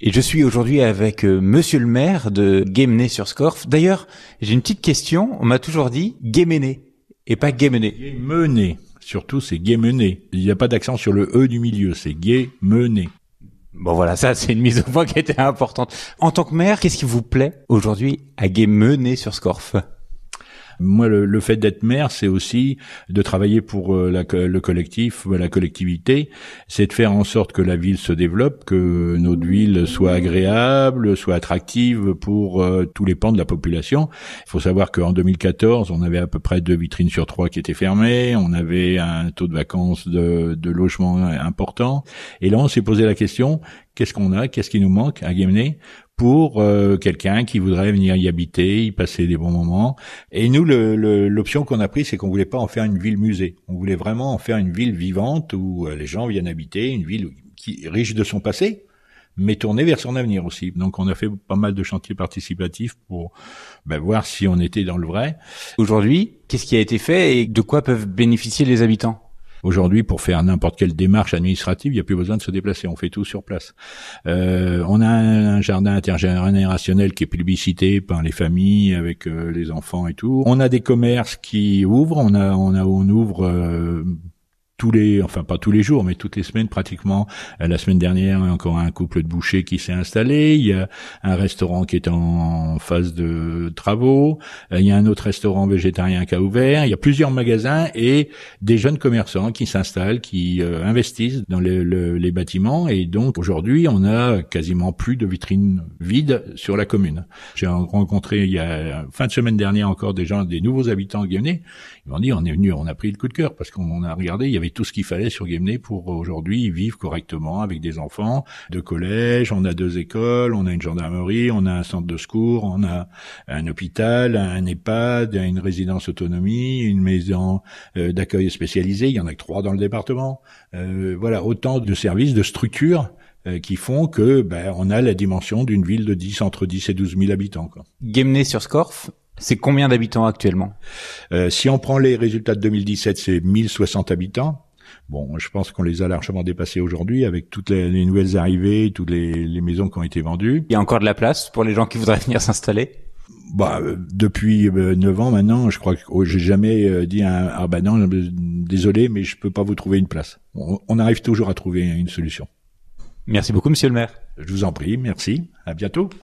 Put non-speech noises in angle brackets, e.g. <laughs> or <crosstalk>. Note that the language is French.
Et je suis aujourd'hui avec euh, monsieur le maire de Guémené sur Scorff. D'ailleurs, j'ai une petite question. On m'a toujours dit Guémené et pas Guémené. Guémené. Surtout, c'est Guémené. Il n'y a pas d'accent sur le E du milieu. C'est Guémené. Bon voilà, ça c'est une mise au point qui était importante. En tant que maire, qu'est-ce qui vous plaît aujourd'hui à Guémené sur Scorff? Moi, le, fait d'être maire, c'est aussi de travailler pour euh, la, le collectif, la collectivité. C'est de faire en sorte que la ville se développe, que notre ville soit agréable, soit attractive pour euh, tous les pans de la population. Il faut savoir qu'en 2014, on avait à peu près deux vitrines sur trois qui étaient fermées. On avait un taux de vacances de, de logement important. Et là, on s'est posé la question qu'est-ce qu'on a, qu'est-ce qui nous manque à Guémené? Pour euh, quelqu'un qui voudrait venir y habiter, y passer des bons moments. Et nous, l'option qu'on a prise, c'est qu'on voulait pas en faire une ville musée. On voulait vraiment en faire une ville vivante où euh, les gens viennent habiter, une ville qui riche de son passé, mais tournée vers son avenir aussi. Donc on a fait pas mal de chantiers participatifs pour ben, voir si on était dans le vrai. Aujourd'hui, qu'est-ce qui a été fait et de quoi peuvent bénéficier les habitants? Aujourd'hui, pour faire n'importe quelle démarche administrative, il n'y a plus besoin de se déplacer. On fait tout sur place. Euh, on a un, jardin intergénérationnel qui est publicité par les familles avec euh, les enfants et tout. On a des commerces qui ouvrent. On a, on a, on ouvre euh, tous les, enfin pas tous les jours, mais toutes les semaines pratiquement. Euh, la semaine dernière, encore un couple de bouchers qui s'est installé. Il y a un restaurant qui est en phase de travaux. Euh, il y a un autre restaurant végétarien qui a ouvert. Il y a plusieurs magasins et des jeunes commerçants qui s'installent, qui euh, investissent dans les, les bâtiments. Et donc aujourd'hui, on a quasiment plus de vitrines vides sur la commune. J'ai rencontré il y a fin de semaine dernière encore des gens, des nouveaux habitants guyanais. Ils m'ont dit on est venu, on a pris le coup de cœur parce qu'on a regardé, il y avait tout ce qu'il fallait sur Guémené pour aujourd'hui vivre correctement avec des enfants de collège, on a deux écoles, on a une gendarmerie, on a un centre de secours, on a un hôpital, un EHPAD, une résidence autonomie, une maison euh, d'accueil spécialisée, il y en a que trois dans le département. Euh, voilà, autant de services, de structures euh, qui font que ben, on a la dimension d'une ville de 10 entre 10 et 12 000 habitants. Quoi. sur Scorff, c'est combien d'habitants actuellement? Euh, Si on prend les résultats de 2017, c'est 1060 habitants. Bon, je pense qu'on les a largement dépassés aujourd'hui avec toutes les, nouvelles arrivées, toutes les, maisons qui ont été vendues. Il y a encore de la place pour les gens qui voudraient <laughs> venir s'installer? Bah, euh, depuis euh, neuf ans maintenant, je crois que oh, j'ai jamais euh, dit à, ah bah non, désolé, mais je peux pas vous trouver une place. on arrive toujours à trouver une solution. Merci beaucoup, Monsieur le Maire. Je vous en prie, merci. À bientôt.